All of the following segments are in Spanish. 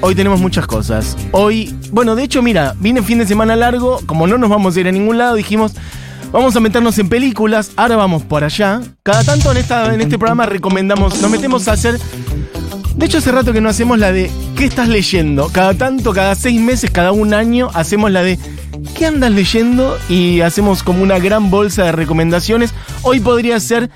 hoy tenemos muchas cosas. Hoy, bueno, de hecho, mira, viene fin de semana largo, como no nos vamos a ir a ningún lado, dijimos, vamos a meternos en películas, ahora vamos por allá. Cada tanto en, esta, en este programa recomendamos, nos metemos a hacer... De hecho, hace rato que no hacemos la de ¿qué estás leyendo? Cada tanto, cada seis meses, cada un año, hacemos la de ¿qué andas leyendo? Y hacemos como una gran bolsa de recomendaciones. Hoy podría ser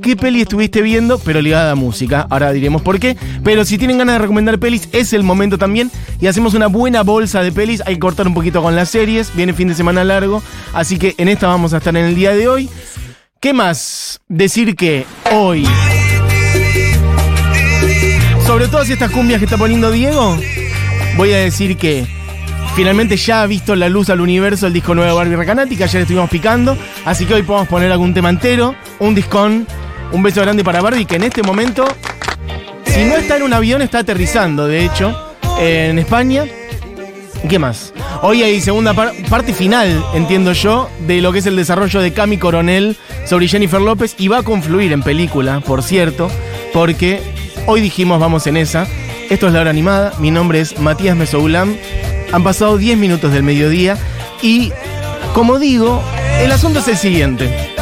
qué peli estuviste viendo, pero ligada a música. Ahora diremos por qué. Pero si tienen ganas de recomendar pelis, es el momento también. Y hacemos una buena bolsa de pelis. Hay que cortar un poquito con las series. Viene fin de semana largo. Así que en esta vamos a estar en el día de hoy. ¿Qué más? Decir que hoy. Sobre todas estas cumbias que está poniendo Diego, voy a decir que finalmente ya ha visto la luz al universo el disco nuevo de Barbie Recanática, ya le estuvimos picando, así que hoy podemos poner algún tema entero, un discón, un beso grande para Barbie que en este momento, si no está en un avión, está aterrizando, de hecho, en España. ¿Y qué más? Hoy hay segunda parte final, entiendo yo, de lo que es el desarrollo de Cami Coronel sobre Jennifer López y va a confluir en película, por cierto, porque Hoy dijimos vamos en esa. Esto es la hora animada. Mi nombre es Matías Mesoulam. Han pasado 10 minutos del mediodía y, como digo, el asunto es el siguiente.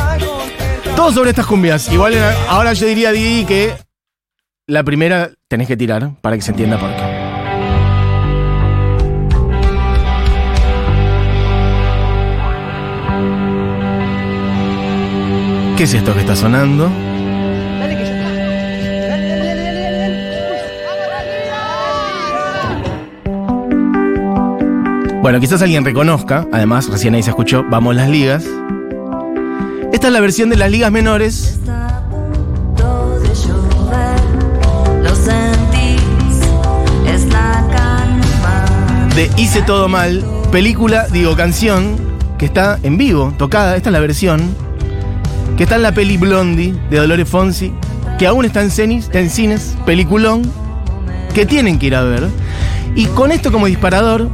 Todo sobre estas cumbias. Igual ahora yo diría, Didi, que la primera tenés que tirar para que se entienda por qué. ¿Qué es esto que está sonando? Bueno, quizás alguien reconozca, además recién ahí se escuchó Vamos las ligas. Esta es la versión de las ligas menores. De Hice todo mal, película, digo canción, que está en vivo, tocada, esta es la versión, que está en la peli Blondie de Dolores Fonsi, que aún está en, cenis, está en cines, peliculón, que tienen que ir a ver. Y con esto como disparador,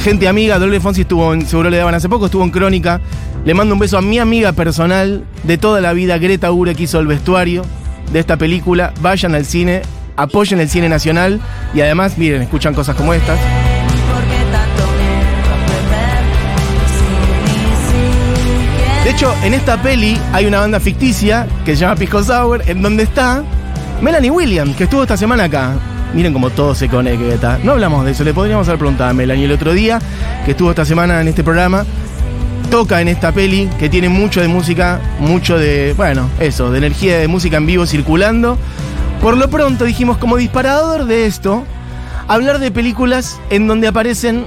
gente amiga, Dolores Fonsi estuvo en, seguro le daban hace poco, estuvo en Crónica. Le mando un beso a mi amiga personal de toda la vida, Greta Ure, que hizo el vestuario de esta película. Vayan al cine, apoyen el cine nacional y además, miren, escuchan cosas como estas. De hecho, en esta peli hay una banda ficticia que se llama Pisco Sour, en donde está Melanie Williams, que estuvo esta semana acá. Miren cómo todo se conecta. No hablamos de eso, le podríamos haber preguntado a Melanie el otro día, que estuvo esta semana en este programa. Toca en esta peli, que tiene mucho de música, mucho de, bueno, eso, de energía de música en vivo circulando. Por lo pronto dijimos, como disparador de esto, hablar de películas en donde aparecen,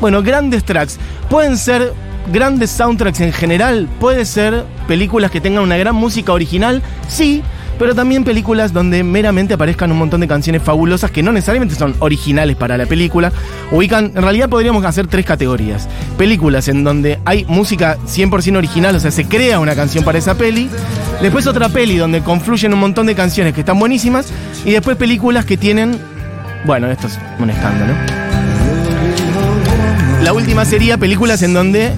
bueno, grandes tracks. Pueden ser grandes soundtracks en general, puede ser películas que tengan una gran música original, sí, pero también películas donde meramente aparezcan un montón de canciones fabulosas que no necesariamente son originales para la película. Ubican, en realidad podríamos hacer tres categorías. Películas en donde hay música 100% original, o sea, se crea una canción para esa peli. Después otra peli donde confluyen un montón de canciones que están buenísimas. Y después películas que tienen... Bueno, esto es un escándalo. La última sería películas en donde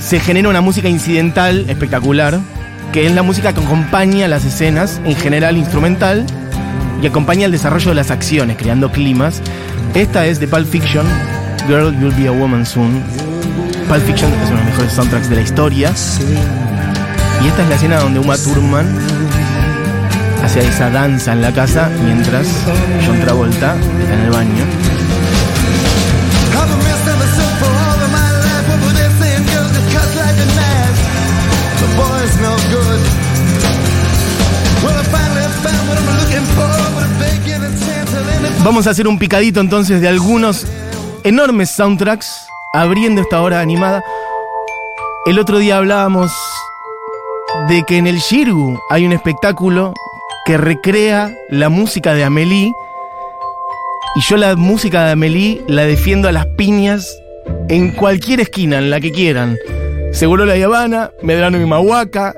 se genera una música incidental espectacular que es la música que acompaña las escenas, en general instrumental, y acompaña el desarrollo de las acciones, creando climas. Esta es de Pulp Fiction, Girl, You'll Be a Woman Soon. Pulp Fiction es uno de los mejores soundtracks de la historia. Y esta es la escena donde Uma Thurman hace esa danza en la casa mientras John Travolta está en el baño. Vamos a hacer un picadito entonces de algunos enormes soundtracks abriendo esta hora animada. El otro día hablábamos de que en el Shirgu hay un espectáculo que recrea la música de Amelie. Y yo la música de Amelie la defiendo a las piñas en cualquier esquina, en la que quieran. Seguro la Habana, Medrano y Mahuaca,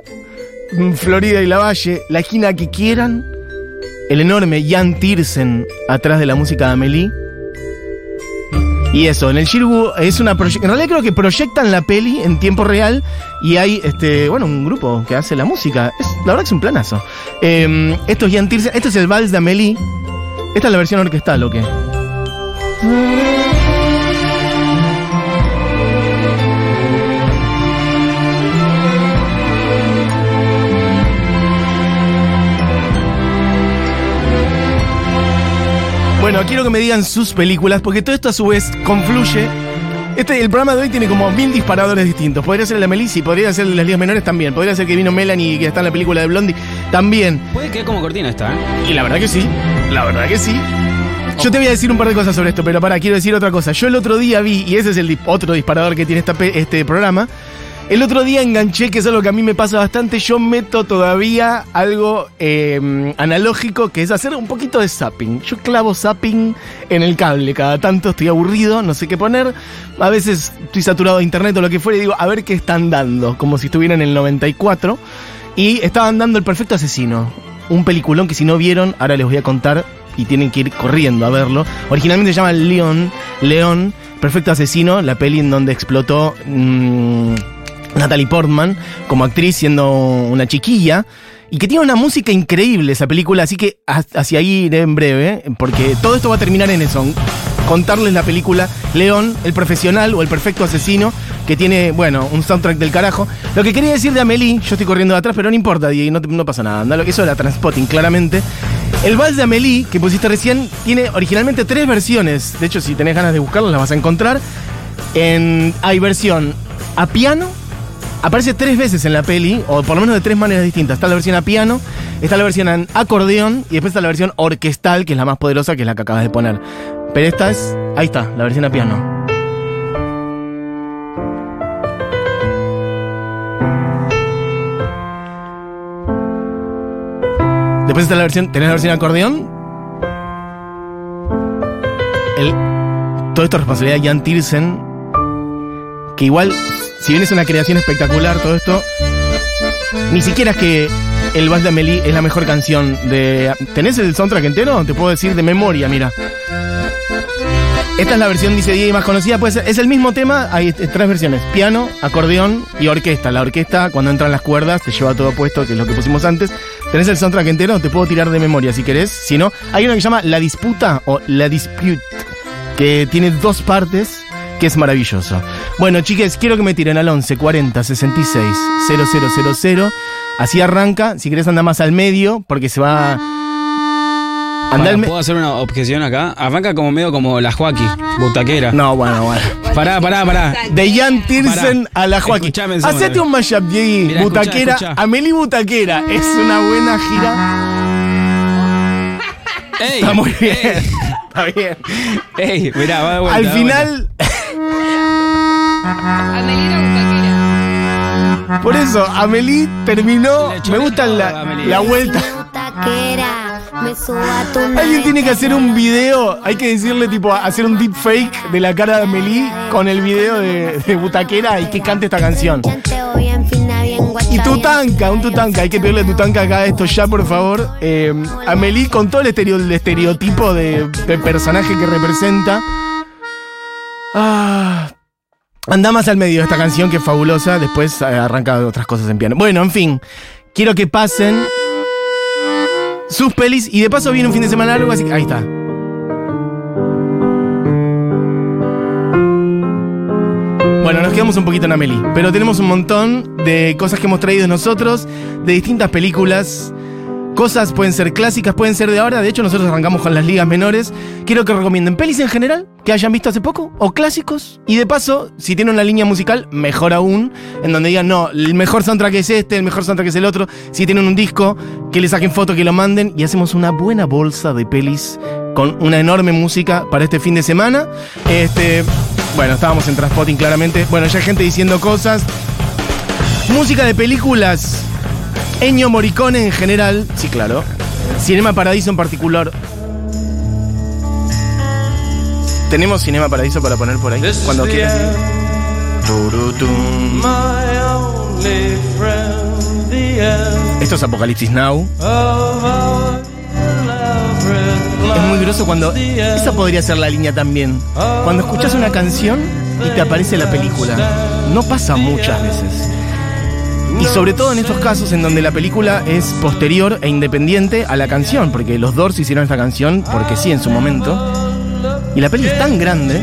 Florida y La Valle, la esquina que quieran el enorme Jan Tiersen atrás de la música de Amelie. Y eso, en el Shirgu es una En realidad creo que proyectan la peli en tiempo real y hay este, bueno, un grupo que hace la música. Es, la verdad es un planazo. Em, esto es Jan Tiersen, esto es el vals de Amelie. Esta es la versión orquestal, ¿o qué? Bueno, quiero que me digan sus películas, porque todo esto a su vez confluye. Este, el programa de hoy tiene como mil disparadores distintos. Podría ser el de Melissa, podría ser el de las ligas menores también. Podría ser que vino Melanie que está en la película de Blondie también. Puede quedar como cortina esta, ¿eh? Y la verdad que sí, la verdad que sí. Yo te voy a decir un par de cosas sobre esto, pero para, quiero decir otra cosa. Yo el otro día vi, y ese es el otro disparador que tiene esta este programa, el otro día enganché, que es algo que a mí me pasa bastante, yo meto todavía algo eh, analógico, que es hacer un poquito de zapping. Yo clavo zapping en el cable, cada tanto estoy aburrido, no sé qué poner, a veces estoy saturado de internet o lo que fuera y digo, a ver qué están dando, como si estuviera en el 94. Y estaban dando El Perfecto Asesino, un peliculón que si no vieron, ahora les voy a contar y tienen que ir corriendo a verlo. Originalmente se llama León, León, Perfecto Asesino, la peli en donde explotó mm, Natalie Portman como actriz siendo una chiquilla. Y que tiene una música increíble esa película, así que ha- hacia ahí iré en breve, porque todo esto va a terminar en eso. Contarles la película León, el profesional o el perfecto asesino, que tiene, bueno, un soundtrack del carajo. Lo que quería decir de Amelie, yo estoy corriendo de atrás, pero no importa, Diego, no, no pasa nada. Eso era Transpotting, claramente. El vals de Amelie, que pusiste recién, tiene originalmente tres versiones. De hecho, si tenés ganas de buscarlas, las vas a encontrar. En, hay versión a piano, Aparece tres veces en la peli, o por lo menos de tres maneras distintas. Está la versión a piano, está la versión en acordeón y después está la versión orquestal, que es la más poderosa, que es la que acabas de poner. Pero esta es. Ahí está, la versión a piano. Después está la versión. ¿Tenés la versión acordeón? El, todo esto es responsabilidad de Jan Tiersen. Que igual, si bien es una creación espectacular, todo esto. Ni siquiera es que el Vals de Amelie es la mejor canción de. ¿Tenés el soundtrack entero? Te puedo decir de memoria, mira. Esta es la versión, dice Diego, más conocida. Pues es el mismo tema, hay tres versiones: piano, acordeón y orquesta. La orquesta, cuando entran las cuerdas, te lleva todo puesto, que es lo que pusimos antes. ¿Tenés el soundtrack entero? Te puedo tirar de memoria si querés. Si no, hay una que se llama La Disputa o La Dispute, que tiene dos partes, que es maravilloso. Bueno, chiques, quiero que me tiren al 11 40 66 0000. Así arranca. Si querés, anda más al medio, porque se va. Al me- ¿Puedo hacer una objeción acá? Arranca como medio como la Joaquí, butaquera. No, bueno, bueno. Pará, pará, pará. De Jan Tiersen Pará. a la Joaquín. Escuchame serio. Hacete un mashup. Mirá, escuchá, Butaquera. escuchá. Amelie Butaquera. Es una buena gira. ¡Ey! Está muy bien. Está bien. ¡Ey! Mirá, va de vuelta, Al va de vuelta. Amelina Butaquera. por eso, Amelie terminó. Me gusta la, Amelie. la vuelta. Alguien tiene que hacer un video, hay que decirle, tipo, hacer un deep fake de la cara de Amelie con el video de, de Butaquera y que cante esta canción. Y Tutanka, un Tutanka, hay que pedirle a Tutanka acá esto ya, por favor. Eh, Amelie con todo el, estereo- el estereotipo de, de personaje que representa. Ah, anda más al medio de esta canción que es fabulosa. Después arranca otras cosas en piano. Bueno, en fin, quiero que pasen sus pelis y de paso viene un fin de semana largo, así que ahí está. Bueno, nos quedamos un poquito en Amelie, pero tenemos un montón de cosas que hemos traído nosotros, de distintas películas. Cosas pueden ser clásicas, pueden ser de ahora. De hecho, nosotros arrancamos con las ligas menores. Quiero que recomienden pelis en general que hayan visto hace poco o clásicos. Y de paso, si tienen una línea musical, mejor aún, en donde digan, no, el mejor soundtrack es este, el mejor soundtrack es el otro. Si tienen un disco, que le saquen foto, que lo manden y hacemos una buena bolsa de pelis con una enorme música para este fin de semana. Este, bueno, estábamos en Transpotting claramente. Bueno, ya hay gente diciendo cosas. Música de películas. Ennio Morricone en general. Sí, claro. Cinema Paradiso en particular. Tenemos Cinema Paradiso para poner por ahí. This Cuando quieras. Esto es Apocalipsis Now. Es muy groso cuando. Esa podría ser la línea también. Cuando escuchas una canción y te aparece la película. No pasa muchas veces. Y sobre todo en estos casos en donde la película es posterior e independiente a la canción, porque los Doors hicieron esta canción, porque sí, en su momento. Y la peli es tan grande.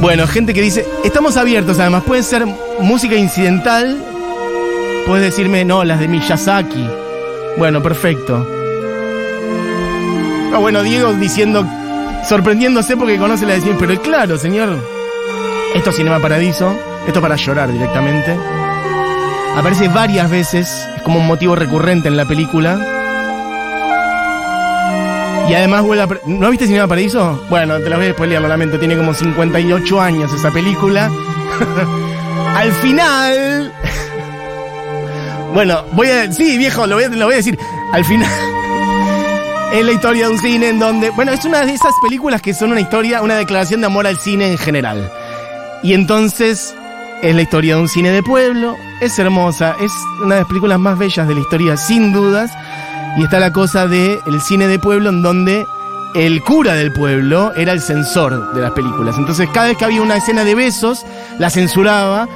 Bueno, gente que dice, estamos abiertos además, puede ser música incidental, puedes decirme, no, las de Miyazaki. Bueno, perfecto. Ah, bueno, Diego diciendo, sorprendiéndose porque conoce la de siempre, pero claro, señor, esto es Cinema Paradiso, esto es para llorar directamente. Aparece varias veces, es como un motivo recurrente en la película. Y además vuelve a... ¿No viste Cinema Paradiso? Bueno, te la voy a spoilear, lo lamento. Tiene como 58 años esa película. Al final... bueno, voy a... Sí, viejo, lo voy a decir. Al final... Es la historia de un cine en donde... Bueno, es una de esas películas que son una historia, una declaración de amor al cine en general. Y entonces es la historia de un cine de pueblo. Es hermosa. Es una de las películas más bellas de la historia, sin dudas. Y está la cosa de el cine de pueblo en donde el cura del pueblo era el censor de las películas. Entonces cada vez que había una escena de besos, la censuraba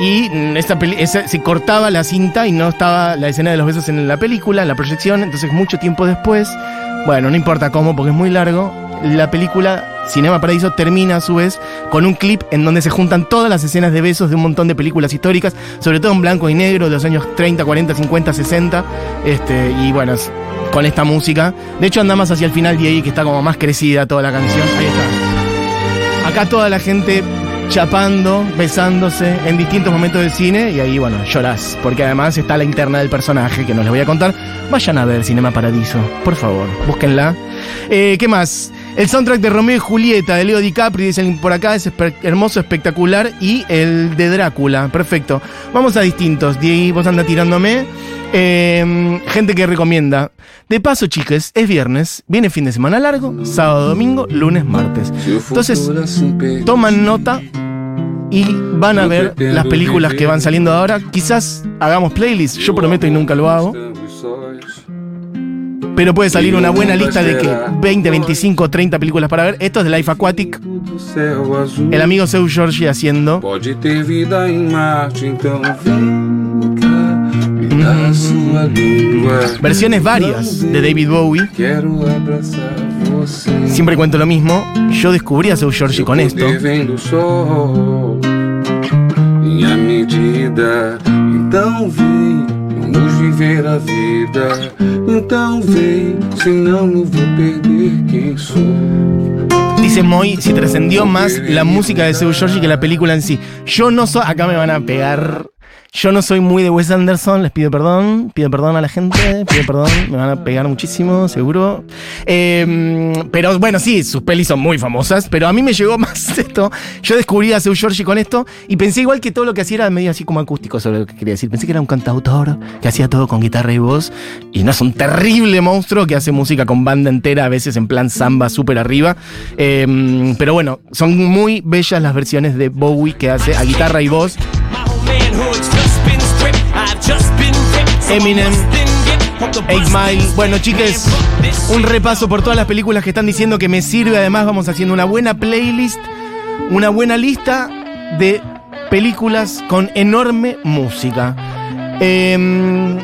y mm, peli- esa- se cortaba la cinta y no estaba la escena de los besos en la película, en la proyección. Entonces mucho tiempo después, bueno, no importa cómo porque es muy largo, la película Cinema Paradiso termina a su vez con un clip en donde se juntan todas las escenas de besos de un montón de películas históricas, sobre todo en blanco y negro de los años 30, 40, 50, 60. Este, y bueno, con esta música. De hecho, anda más hacia el final de ahí, que está como más crecida toda la canción. Ahí está. Acá toda la gente chapando, besándose en distintos momentos del cine y ahí, bueno, llorás. Porque además está la interna del personaje que no les voy a contar. Vayan a ver Cinema Paradiso, por favor, búsquenla. Eh, ¿Qué más? El soundtrack de Romeo y Julieta de Leo DiCaprio, dicen por acá, es hermoso, espectacular. Y el de Drácula, perfecto. Vamos a distintos. Di, vos anda tirándome. Eh, gente que recomienda. De paso, chicas, es viernes, viene fin de semana largo, sábado, domingo, lunes, martes. Entonces, toman nota y van a ver las películas que van saliendo ahora. Quizás hagamos playlist, yo prometo y nunca lo hago. Pero puede salir una buena lista de que 20, 25, 30 películas para ver. Esto es de Life Aquatic, el amigo Seu Giorgi haciendo. Versiones varias de David Bowie. Siempre cuento lo mismo. Yo descubrí a Seu Giorgi con esto. medida. Então vem, vamos viver a vida. Dice Moy, si trascendió más la música de Seu Giorgi que la película en sí. Yo no soy. Acá me van a pegar. Yo no soy muy de Wes Anderson, les pido perdón. Pido perdón a la gente, pido perdón. Me van a pegar muchísimo, seguro. Eh, pero bueno, sí, sus pelis son muy famosas. Pero a mí me llegó más esto. Yo descubrí a Seu Giorgi con esto y pensé igual que todo lo que hacía era medio así como acústico sobre lo que quería decir. Pensé que era un cantautor que hacía todo con guitarra y voz. Y no es un terrible monstruo que hace música con banda entera, a veces en plan samba súper arriba. Eh, pero bueno, son muy bellas las versiones de Bowie que hace a guitarra y voz. Eminem, Eight Mile. Bueno, chiques, un repaso por todas las películas que están diciendo que me sirve. Además, vamos haciendo una buena playlist, una buena lista de películas con enorme música. Em,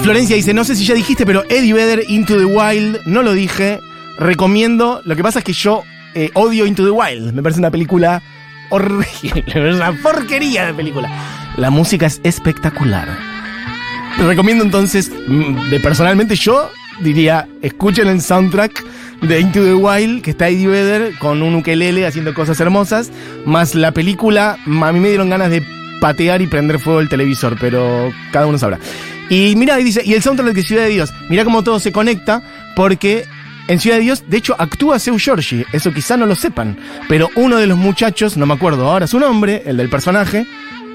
Florencia dice, no sé si ya dijiste, pero Eddie Vedder, Into the Wild, no lo dije. Recomiendo. Lo que pasa es que yo eh, odio Into the Wild. Me parece una película horrible, es una porquería de película. La música es espectacular. Recomiendo entonces, mm, de personalmente yo diría, escuchen el soundtrack de Into the Wild, que está Eddie Vedder con un ukelele haciendo cosas hermosas, más la película, a mí me dieron ganas de patear y prender fuego el televisor, pero cada uno sabrá. Y mira, y dice, y el soundtrack de Ciudad de Dios, mira cómo todo se conecta, porque en Ciudad de Dios, de hecho, actúa Seu Giorgi, eso quizá no lo sepan, pero uno de los muchachos, no me acuerdo ahora su nombre, el del personaje,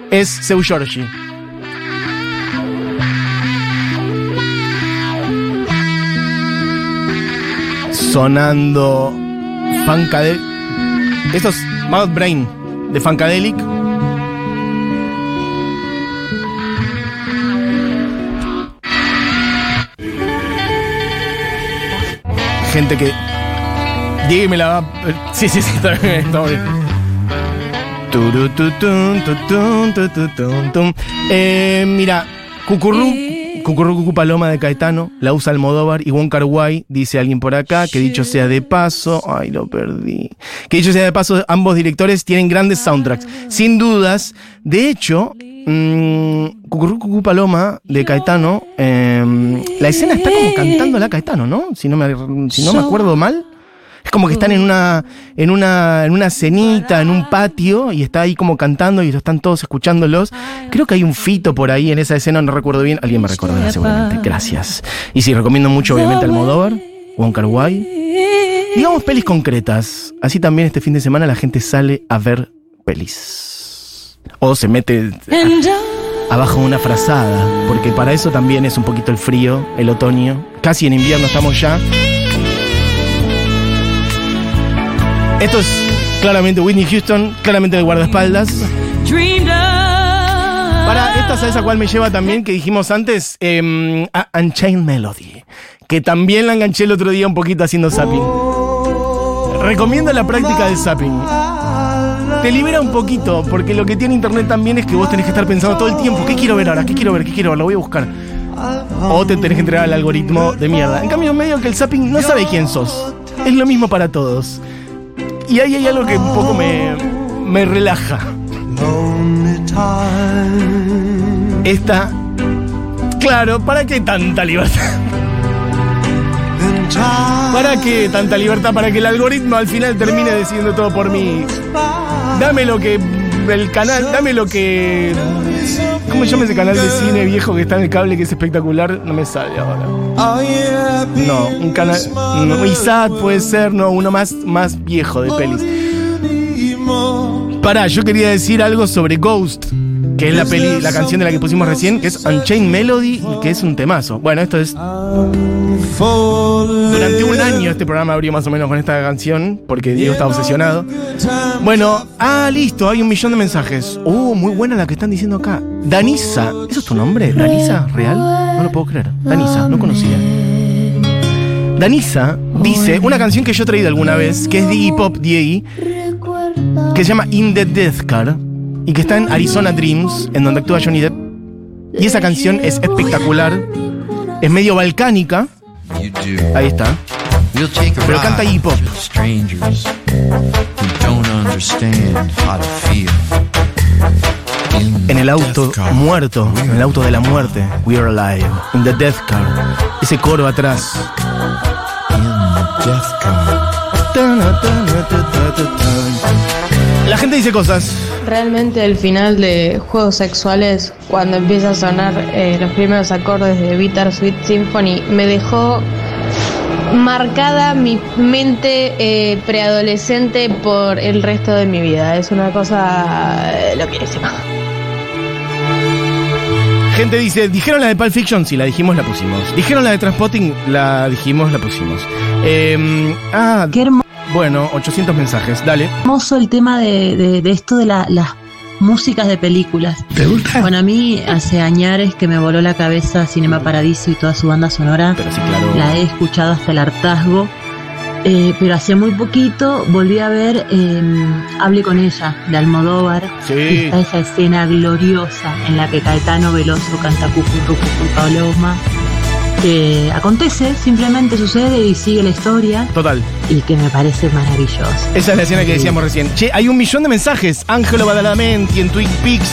es Seu Giorgi. Sonando Funkadelic. Esto es Mouth Brain de Funkadelic. Gente que. Diego me la va. Sí, sí, sí, está bien. Está bien. Eh, mira, Cucurú Cucurrucucu Paloma de Caetano, la usa Almodóvar y Wong Kar Wai, dice alguien por acá, que dicho sea de paso, ay lo perdí, que dicho sea de paso, ambos directores tienen grandes soundtracks, sin dudas, de hecho, Cucurrucucu Paloma de Caetano, em, la escena está como cantando la Caetano, ¿no? Si no me, si no me acuerdo mal. Es como que están en una, en una, en una cenita, en un patio, y está ahí como cantando y están todos escuchándolos. Creo que hay un fito por ahí en esa escena, no recuerdo bien. Alguien me recordará seguramente. Gracias. Y sí, recomiendo mucho, obviamente, Almodóvar, Kar Wai. Digamos pelis concretas. Así también este fin de semana la gente sale a ver pelis. O se mete abajo una frazada, porque para eso también es un poquito el frío, el otoño. Casi en invierno estamos ya. Esto es claramente Whitney Houston, claramente el guardaespaldas. Para esta, ¿sabes a me lleva también? Que dijimos antes, Em, a Unchained Melody. Que también la enganché el otro día un poquito haciendo zapping. Recomiendo la práctica del zapping. Te libera un poquito, porque lo que tiene internet también es que vos tenés que estar pensando todo el tiempo, ¿qué quiero ver ahora? ¿Qué quiero ver? ¿Qué quiero ver? Lo voy a buscar. O te tenés que entregar al algoritmo de mierda. En cambio, medio que el zapping no sabe quién sos. Es lo mismo para todos. Y ahí hay algo que un poco me, me relaja. Esta. Claro, ¿para qué tanta libertad? ¿Para qué tanta libertad? Para que el algoritmo al final termine decidiendo todo por mí. Dame lo que. El canal, dame lo que. ¿Cómo se llama ese canal de cine viejo que está en el cable que es espectacular? No me sale ahora. No, un canal. No, puede ser, no, uno más, más viejo de pelis. Pará, yo quería decir algo sobre Ghost, que es la peli, la canción de la que pusimos recién, que es Unchained Melody y que es un temazo. Bueno, esto es. Durante un año este programa abrió más o menos con esta canción, porque Diego está obsesionado. Bueno, ah, listo, hay un millón de mensajes. Uh, muy buena la que están diciendo acá. Danisa, ¿eso es tu nombre? ¿Danisa? ¿Real? No lo puedo creer. Danisa, no conocía. Danisa dice una canción que yo he traído alguna vez, que es de Iggy Pop, D.A.I., que se llama In the Death Car y que está en Arizona Dreams, en donde actúa Johnny Depp. Y esa canción es espectacular, es medio balcánica. Ahí está. Pero canta Iggy Pop. En el auto muerto, en el auto de la muerte, We are alive, in the death car. Ese coro atrás. La gente dice cosas. Realmente el final de Juegos Sexuales, cuando empieza a sonar eh, los primeros acordes de Bitter Sweet Symphony, me dejó marcada mi mente eh, preadolescente por el resto de mi vida. Es una cosa eh, loquísima. Gente dice, dijeron la de Pulp Fiction, sí, la dijimos, la pusimos. Dijeron la de Transpotting, la dijimos, la pusimos. Eh, ah, Qué hermo- bueno, 800 mensajes, dale. hermoso el tema de, de- de esto de la- las músicas de películas. ¿Te gusta? Bueno, a mí hace añares que me voló la cabeza Cinema Paradiso y toda su banda sonora. Pero sí, claro. La he escuchado hasta el hartazgo. Eh, pero hace muy poquito volví a ver eh, Hable con ella, de Almodóvar. Sí. Y está esa escena gloriosa en la que Caetano Veloso canta Cucu Cucu Paloma. Que acontece, simplemente sucede y sigue la historia Total. y que me parece maravilloso. Esa es la escena que decíamos recién. Che, hay un millón de mensajes. Ángelo Badalamenti en Twin Peaks.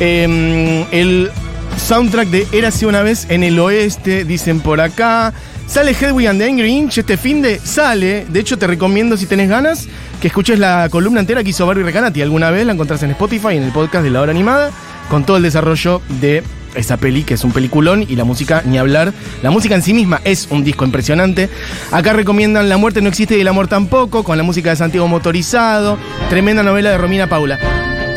eh, el soundtrack de Érase una vez en el oeste, dicen por acá. Sale Hedwig and the Angry Inch este fin de. Sale. De hecho, te recomiendo si tenés ganas que escuches la columna entera que hizo Barbie Recanati. Alguna vez la encontrás en Spotify, en el podcast de La Hora Animada, con todo el desarrollo de esa peli, que es un peliculón, y la música, ni hablar. La música en sí misma es un disco impresionante. Acá recomiendan La muerte no existe y el amor tampoco, con la música de Santiago Motorizado. Tremenda novela de Romina Paula.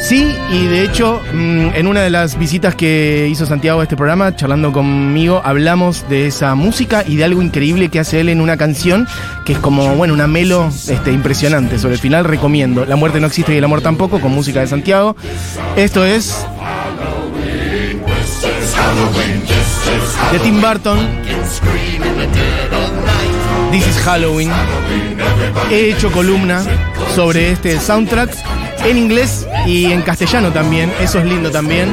Sí, y de hecho, mm, en una de las visitas que hizo Santiago a este programa, charlando conmigo, hablamos de esa música y de algo increíble que hace él en una canción, que es como, bueno, una melo este, impresionante. Sobre el final recomiendo La muerte no existe y el amor tampoco, con música de Santiago. Esto es de Tim Burton. This is Halloween. He hecho columna sobre este soundtrack en inglés y en castellano también. Eso es lindo también.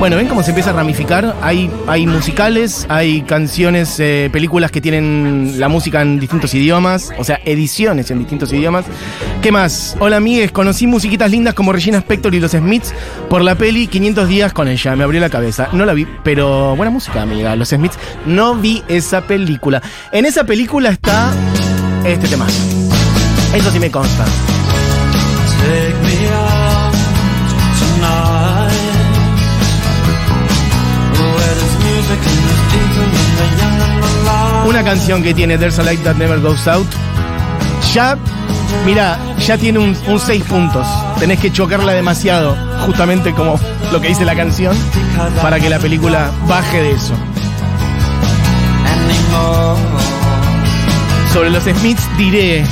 Bueno, ven cómo se empieza a ramificar. Hay, hay musicales, hay canciones, eh, películas que tienen la música en distintos idiomas, o sea, ediciones en distintos idiomas. ¿Qué más? Hola amigues, conocí musiquitas lindas como Regina Spector y los Smiths por la peli 500 días con ella. Me abrió la cabeza. No la vi, pero buena música, amiga. Los Smiths. No vi esa película. En esa película está este tema. Eso sí me consta. Una canción que tiene There's a Light That Never Goes Out. Ya, mira, ya tiene un 6 puntos. Tenés que chocarla demasiado, justamente como lo que dice la canción, para que la película baje de eso. Sobre los Smiths diré.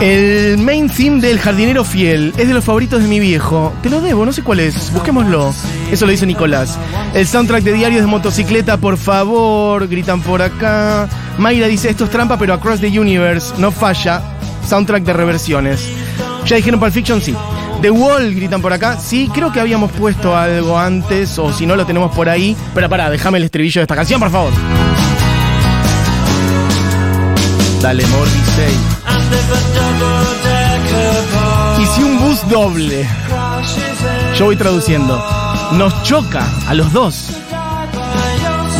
El main theme del jardinero fiel es de los favoritos de mi viejo. Te lo debo, no sé cuál es, busquémoslo. Eso lo dice Nicolás. El soundtrack de Diarios de Motocicleta, por favor, gritan por acá. Mayra dice, esto es trampa, pero Across the Universe no falla. Soundtrack de reversiones. Ya dijeron Pulp Fiction, sí. The Wall, gritan por acá. Sí, creo que habíamos puesto algo antes, o si no lo tenemos por ahí. Pero pará, déjame el estribillo de esta canción, por favor. Dale, Morrissey. Y si un bus doble, yo voy traduciendo, nos choca a los dos,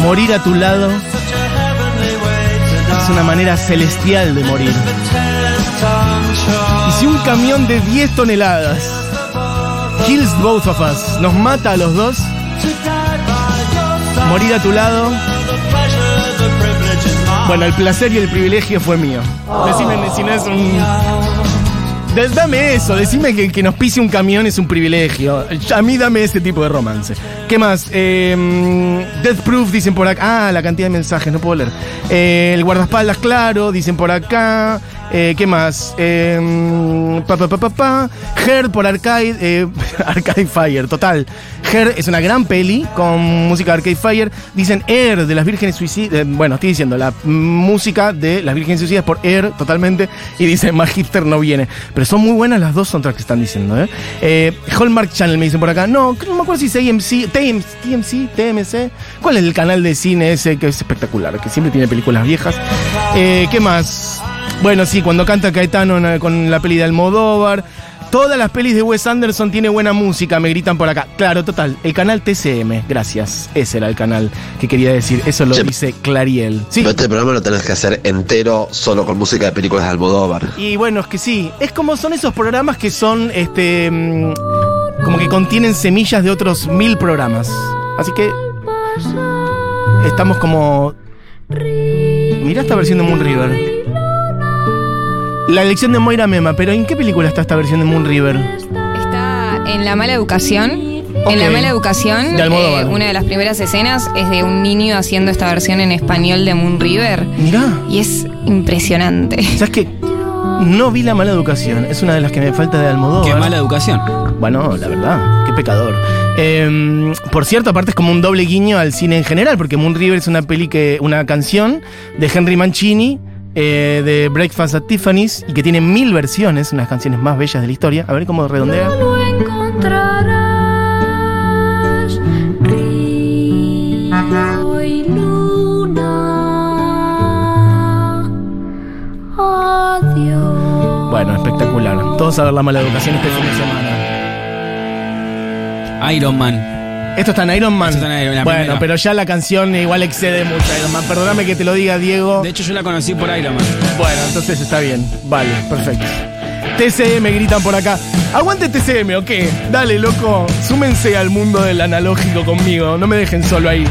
morir a tu lado es una manera celestial de morir. Y si un camión de 10 toneladas kills both of us, nos mata a los dos, morir a tu lado, bueno, el placer y el privilegio fue mío. Decime si no es un... Dame eso, decime que, que nos pise un camión es un privilegio. A mí dame ese tipo de romance. ¿Qué más? Eh, Death Proof dicen por acá. Ah, la cantidad de mensajes, no puedo leer. Eh, el guardaespaldas, claro, dicen por acá. Eh, ¿Qué más? Eh, pa, pa, pa, pa. Her por Arcade. eh, Arcade Fire, total. Her es una gran peli con música de Arcade Fire. Dicen Air de las Vírgenes Suicidas. bueno, estoy diciendo la música de las Vírgenes Suicidas por Air totalmente. Y dicen más hipster no viene. Pero son muy buenas las dos soundtracks que están diciendo. ¿eh? Eh, Hallmark Channel me dicen por acá. No, no me acuerdo si es AMC, TMC, TMC, TMC. ¿Cuál es el canal de cine ese que es espectacular? Que siempre tiene películas viejas. Eh, ¿Qué más? Bueno, sí, cuando canta Caetano en- con la peli de Almodóvar. Todas las pelis de Wes Anderson tiene buena música, me gritan por acá. Claro, total. El canal TCM, gracias. Ese era el canal que quería decir. Eso lo Che. dice Clariel. Sí. Pero este programa lo tenés que hacer entero solo con música de películas de Almodóvar. Y bueno, es que sí. Es como son esos programas que son, este, mm, como que contienen semillas de otros mil programas. Así que estamos como. Mirá esta versión de Moon River. La elección de Moira Mema, pero ¿en qué película está esta versión de Moon River? Está en La Mala Educación. En La Mala Educación, De eh, una de las primeras escenas es de un niño haciendo esta versión en español de Moon River. Mirá. Y es impresionante. ¿Sabes qué? No vi la mala educación. Es una de las que me falta de Almodóvar. Qué mala educación. Bueno, la verdad, qué pecador. Eh, por cierto, aparte es como un doble guiño al cine en general, porque Moon River es una peli que, una canción de Henry Mancini, eh, de Breakfast at Tiffany's, y que tiene mil versiones, unas canciones más bellas de la historia. A ver cómo redondea. lo encontrarás río y luna. Adiós. Bueno, espectacular. Todos a ver la mala educación este fin de semana. Iron Man. Esto está en Iron Man. Esto está en Iron- la bueno, primera. pero ya la canción igual excede mucho a Iron Man. Perdóname que te lo diga, Diego. De hecho, yo la conocí por Iron Man. Bueno, entonces está bien. Vale, perfecto. TCM gritan por acá. Aguante TCM, ¿o qué? Dale, loco. Súmense al mundo del analógico conmigo. No me dejen solo ahí.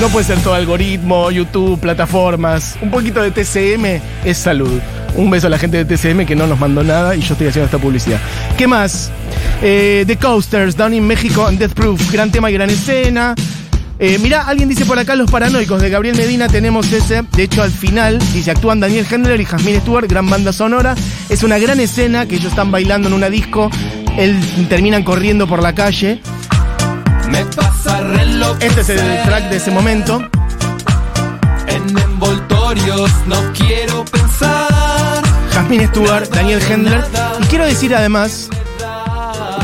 No puede ser todo algoritmo, YouTube, plataformas. Un poquito de TCM es salud. Un beso a la gente de TCM que no nos mandó nada y yo estoy haciendo esta publicidad. ¿Qué más? Eh, The Coasters, Down in México and Death Proof. Gran tema y gran escena. Eh, mirá, alguien dice por acá Los Paranoicos de Gabriel Medina, tenemos ese. De hecho, al final, dice, actúan Daniel Hendler y Jasmine Stewart, gran banda sonora. Es una gran escena que ellos están bailando en una disco. Él terminan corriendo por la calle. Me pasa reloj. Este es el track de ese momento. En envoltorios no quiero pensar. Jasmine Stewart, Daniel Hendler. Y quiero decir además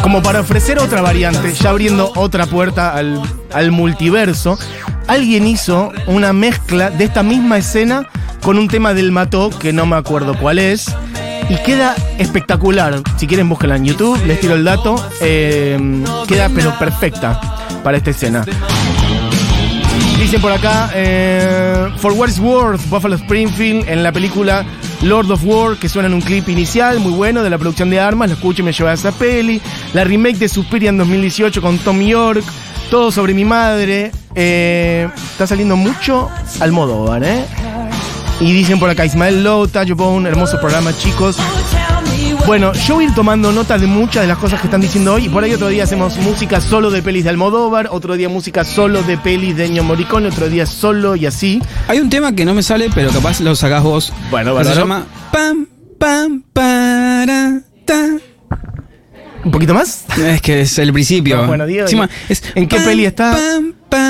como para ofrecer otra variante, ya abriendo otra puerta al, al multiverso, alguien hizo una mezcla de esta misma escena con un tema del Mató, que no me acuerdo cuál es, y queda espectacular. Si quieren, búsquenla en YouTube, les tiro el dato. Eh, queda pero perfecta para esta escena. Dicen por acá, eh, For What Worth, Buffalo Springfield, en la película Lord of War, que suena en un clip inicial muy bueno de la producción de armas, lo escucho y me lleva a esa peli. La remake de Suspiria en 2018 con Tom York, todo sobre mi madre. Eh, está saliendo mucho al modo, ¿eh? Y dicen por acá, Ismael Lowe, Tayo Bone, hermoso programa, chicos. Bueno, yo voy a ir tomando nota de muchas de las cosas que están diciendo hoy. Y por ahí otro día hacemos música solo de pelis de Almodóvar, otro día música solo de pelis de Ennio Morricone, otro día solo y así. Hay un tema que no me sale, pero capaz lo sacás vos. Bueno, Se llama Pam, pam, para, ta. ¿Un poquito más? Es que es el principio. No, bueno, Diego, Encima, ¿y- es en qué pam, peli está? pam, pa.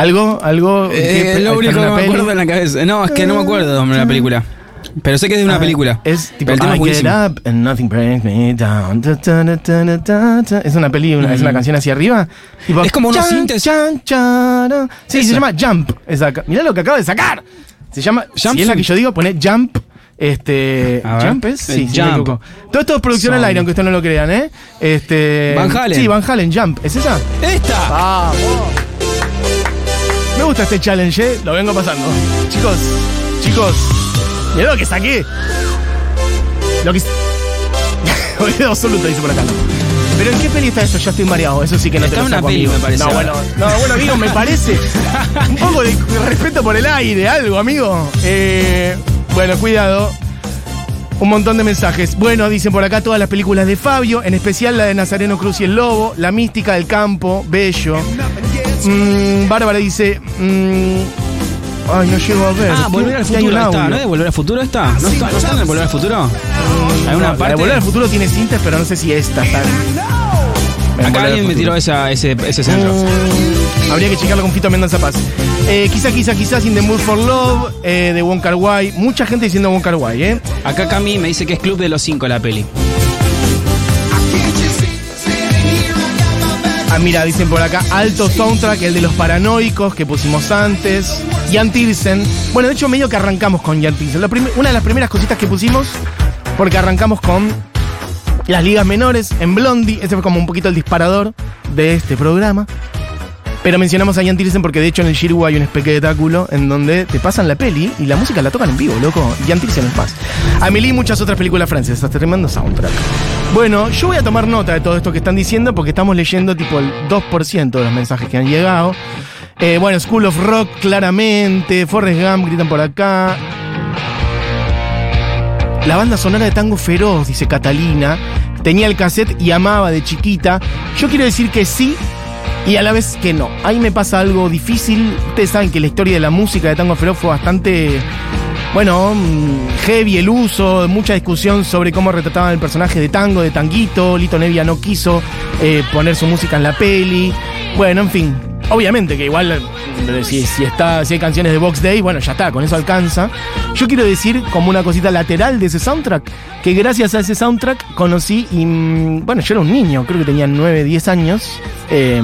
¿Algo? ¿Algo? ¿En qué Eh, es lo único que me acuerdo en la cabeza. No, es que no me acuerdo de la película. Pero sé que es de una Ah, película. Es tipo el tema es I get up and nothing brings me down. Ta, ta, ta. Es una peli, una- es una canción hacia arriba. Tipo, Mm. Es como unos sintes. chan, chan. Sí, se llama Jump. Mirá lo que acabo de sacar. Se llama, Jump si es la que yo digo, pone Jump. Este. ¿Jump es? Sí, sí, Jump. Todo esto es producción al aire, aunque ustedes no lo crean, ¿eh? Este, Van Halen. Sí, Van Halen, Jump. ¿Es esa? ¡Esta! Vamos. Me gusta este challenge, ¿eh? Lo vengo pasando. Chicos, chicos, mirá lo que saqué. Lo que. Olvido absoluto, dice por acá. Pero ¿en qué peli está esto? Ya estoy mareado. Eso sí que no Está te lo una saco, peli, amigo. me parece, No, bueno, no, bueno, amigo, me parece. Un poco de respeto por el aire, algo, amigo. Eh, bueno, cuidado. Un montón de mensajes. Bueno, dicen por acá todas las películas de Fabio, en especial la de Nazareno Cruz y el Lobo, La mística del campo, Bello. Mm, Bárbara dice. mm, ay, no llego a ver. Ah, ¿Qué- Volver al hay Futuro. ¿Está? audio? ¿No de Volver al Futuro? ¿No está, ¿no está en el Volver al Futuro? Hay No, una la de parte. Volver al futuro tiene cintas, pero no sé si esta está. en- en Volver Acá al alguien me Futuro. tiró esa, ese, ese centro. Mm, habría que checarlo con Fito Mendoza Paz. Eh, quizá, quizá, quizás In the Mood for Love, eh, de Wong Kar Wai. Mucha gente diciendo Wong Kar Wai, ¿eh? Acá Cami me dice que es Club de los Cinco la peli. Ah, mira, dicen por acá, alto soundtrack, el de los paranoicos que pusimos antes. Jan Tilsen. Bueno, de hecho, medio que arrancamos con Jan Tilsen. Una de las primeras cositas que pusimos, porque arrancamos con las ligas menores en Blondie. Este fue como un poquito el disparador de este programa. Pero mencionamos a Jan Tilsen porque de hecho en el Shirgu hay un espectáculo en donde te pasan la peli y la música la tocan en vivo, loco. Jan Tilsen es más. Amelie y muchas otras películas francesas, tremendo soundtrack. Bueno, yo voy a tomar nota de todo esto que están diciendo porque estamos leyendo tipo el 2% de los mensajes que han llegado. Eh, bueno, School of Rock, claramente. Forrest Gump, gritan por acá. La banda sonora de Tango Feroz, dice Catalina. Tenía el cassette y amaba de chiquita. Yo quiero decir que sí y a la vez que no. Ahí me pasa algo difícil. Ustedes saben que la historia de la música de Tango Feroz fue bastante. Bueno, mm, heavy el uso, mucha discusión sobre cómo retrataban el personaje de Tango, de Tanguito. Lito Nevia no quiso eh, poner su música en la peli. Bueno, en fin. Obviamente que igual eh, si, está, si hay canciones de Box Day, bueno, ya está, con eso alcanza. Yo quiero decir, como una cosita lateral de ese soundtrack, que gracias a ese soundtrack conocí, y mm, bueno, yo era un niño, creo que tenía 9, 10 años, eh,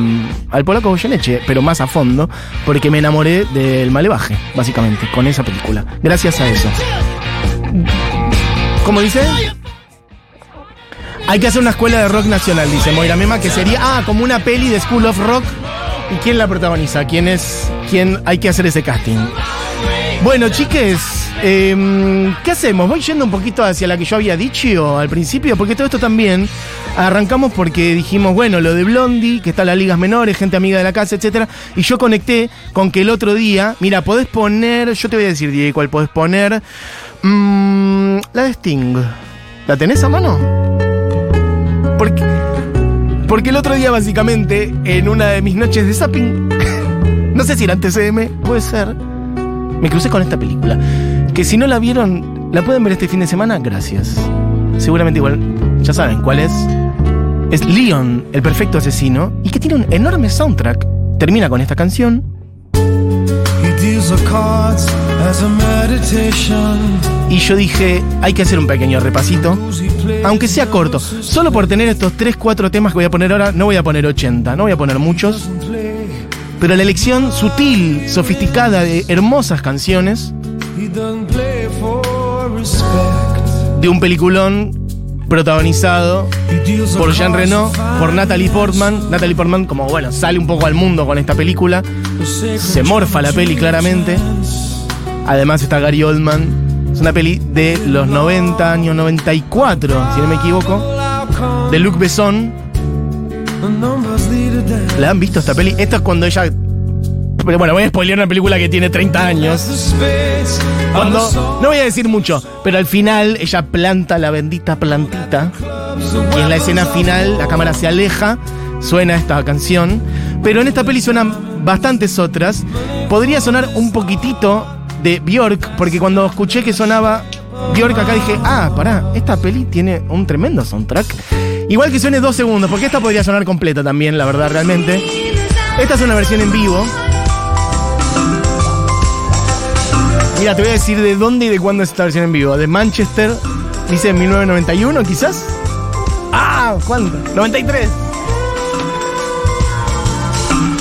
al polaco Goyeneche, pero más a fondo, porque me enamoré del Malevaje, básicamente, con esa película. Gracias a eso. ¿Cómo dice? Hay que hacer una escuela de rock nacional, dice Moira Mema, que sería, ah, como una peli de School of Rock. ¿Y quién la protagoniza? ¿Quién es? ¿Quién hay que hacer ese casting? Bueno, chiques, em, ¿qué hacemos? Voy yendo un poquito hacia la que yo había dicho al principio, porque todo esto también arrancamos porque dijimos, bueno, lo de Blondie, que está en las ligas menores, gente amiga de la casa, etcétera, y yo conecté con que el otro día, mira, podés poner, yo te voy a decir, Diego, cuál podés poner, Mm, la de Sting. ¿La tenés a mano? Porque, porque el otro día, básicamente, en una de mis noches de zapping, no sé si era en TCM, puede ser, me crucé con esta película. Que si no la vieron, la pueden ver este fin de semana, gracias. Seguramente igual, ya saben cuál es. Es Leon, el perfecto asesino, y que tiene un enorme soundtrack. Termina con esta canción. Y yo dije, hay que hacer un pequeño repasito, aunque sea corto. Solo por tener estos 3-4 temas que voy a poner ahora, no voy a poner 80, no voy a poner muchos. Pero la elección sutil, sofisticada de hermosas canciones de un peliculón protagonizado por Jean Reno, por Natalie Portman. Natalie Portman, como bueno, sale un poco al mundo con esta película. Se morfa la peli claramente. Además está Gary Oldman. Es una peli de los 90, año 94, si no me equivoco. De Luc Besson. ¿La han visto esta peli? Esto es cuando ella. Pero bueno, voy a spoilear una película que tiene 30 The años. Cuando. No voy a decir mucho, pero al final ella planta la bendita plantita. Y en la escena final la cámara se aleja, suena esta canción. Pero en esta peli suenan bastantes otras. Podría sonar un poquitito de Bjork, porque cuando escuché que sonaba Bjork acá dije, ah, pará, esta peli tiene un tremendo soundtrack. Igual que suene dos segundos, porque esta podría sonar completa también, la verdad, realmente. Esta es una versión en vivo. Mira, te voy a decir de dónde y de cuándo es esta versión en vivo. De Manchester, dice 1991 quizás. Ah, ¿cuánto? 93.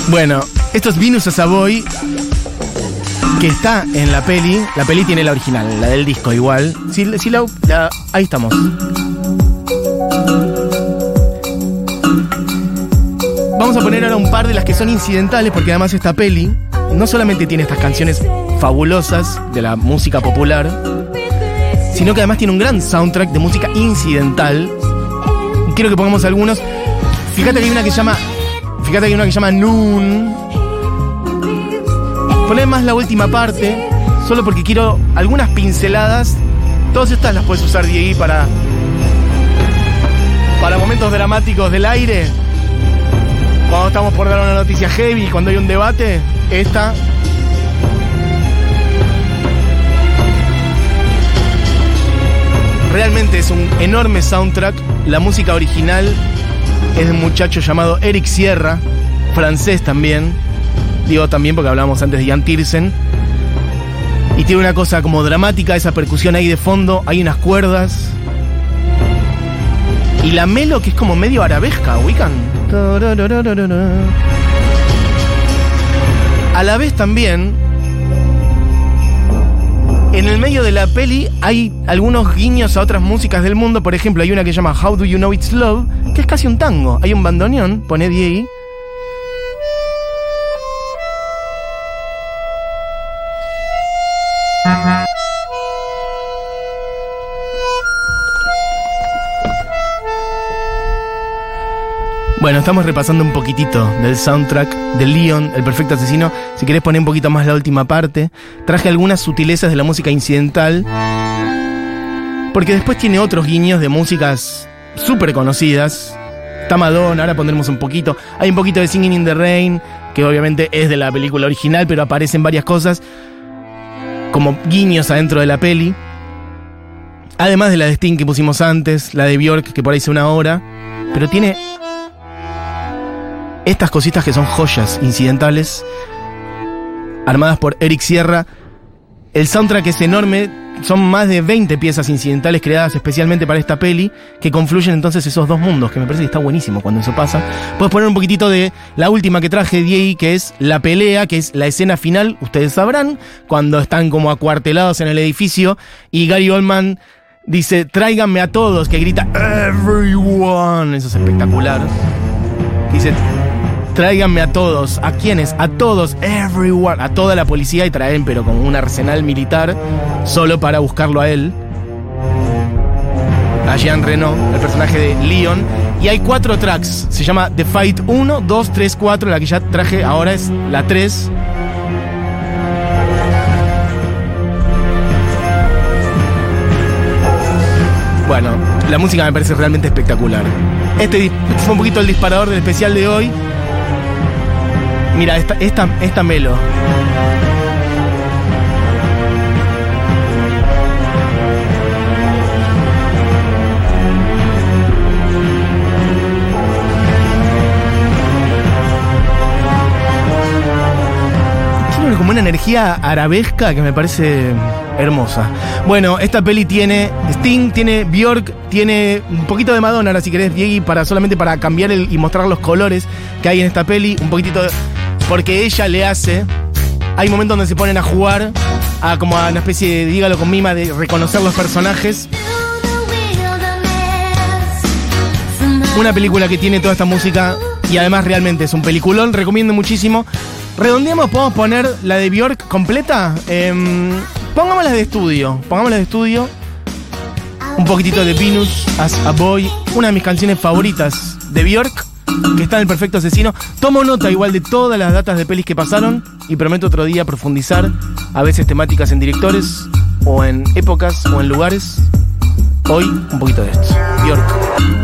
Bueno, esto es Venus a Savoy, que está en la peli. La peli tiene la original, la del disco igual. Si la, la- ahí estamos. Vamos a poner ahora un par de las que son incidentales, porque además esta peli no solamente tiene estas canciones fabulosas de la música popular, sino que además tiene un gran soundtrack de música incidental. Quiero que pongamos algunos. Fíjate que hay una que llama. Fíjate que hay una que llama Noon. Poné más la última parte, solo porque quiero algunas pinceladas. Todas estas las puedes usar, Diegui, para. Para momentos dramáticos del aire. Cuando estamos por dar una noticia heavy, cuando hay un debate, esta. Realmente es un enorme soundtrack. La música original es de un muchacho llamado Eric Sierra, francés también. Digo también porque hablábamos antes de Jan Tiersen. Y tiene una cosa como dramática, esa percusión ahí de fondo, hay unas cuerdas. Y la melo que es como medio arabesca, ubican. A la vez también, en el medio de la peli hay algunos guiños a otras músicas del mundo. Por ejemplo, hay una que se llama How Do You Know It's Love, que es casi un tango. Hay un bandoneón, pone Diego. Bueno, estamos repasando un poquitito del soundtrack de Leon, el perfecto asesino. Si querés poner un poquito más la última parte, traje algunas sutilezas de la música incidental. Porque después tiene otros guiños de músicas súper conocidas. Está Madonna, ahora pondremos un poquito. Hay un poquito de Singing in the Rain, que obviamente es de la película original, pero aparecen varias cosas como guiños adentro de la peli. Además de la de Sting que pusimos antes, la de Bjork, que por ahí hice una hora. Pero tiene estas cositas que son joyas incidentales, armadas por Eric Sierra. El soundtrack es enorme, son más de 20 piezas incidentales creadas especialmente para esta peli, que confluyen entonces esos dos mundos, que me parece que está buenísimo cuando eso pasa. Puedes poner un poquitito de la última que traje, Diego, que es la pelea, que es la escena final, ustedes sabrán, cuando están como acuartelados en el edificio, y Gary Oldman dice, tráiganme a todos, que grita, everyone, eso es espectacular. Dice, tráiganme a todos. ¿A quiénes? A todos, everyone. A toda la policía y traen, pero con un arsenal militar, solo para buscarlo a él. A Jean Reno, el personaje de Leon. Y hay cuatro tracks. Se llama The Fight 1, 2, 3, 4. La que ya traje ahora es la 3. Bueno, la música me parece realmente espectacular. Este fue un poquito el disparador del especial de hoy. Mira, esta, esta, esta melo. tiene como una energía arabesca que me parece hermosa. Bueno, esta peli tiene Sting, tiene Bjork, tiene un poquito de Madonna, ahora si querés, Diego, para solamente para cambiar y mostrar los colores que hay en esta peli, un poquitito de- porque ella le hace. Hay momentos donde se ponen a jugar a como a una especie de dígalo con mima de reconocer los personajes. Una película que tiene toda esta música y además realmente es un peliculón, recomiendo muchísimo. Redondeamos, podemos poner la de Bjork completa. Em, pongamos la de estudio, pongamos la de estudio. Un poquitito de Venus as a Boy, una de mis canciones favoritas de Bjork, que está en el perfecto asesino. Tomo nota igual de todas las datas de pelis que pasaron y prometo otro día profundizar, a veces temáticas en directores, o en épocas, o en lugares. Hoy un poquito de esto. Bjork.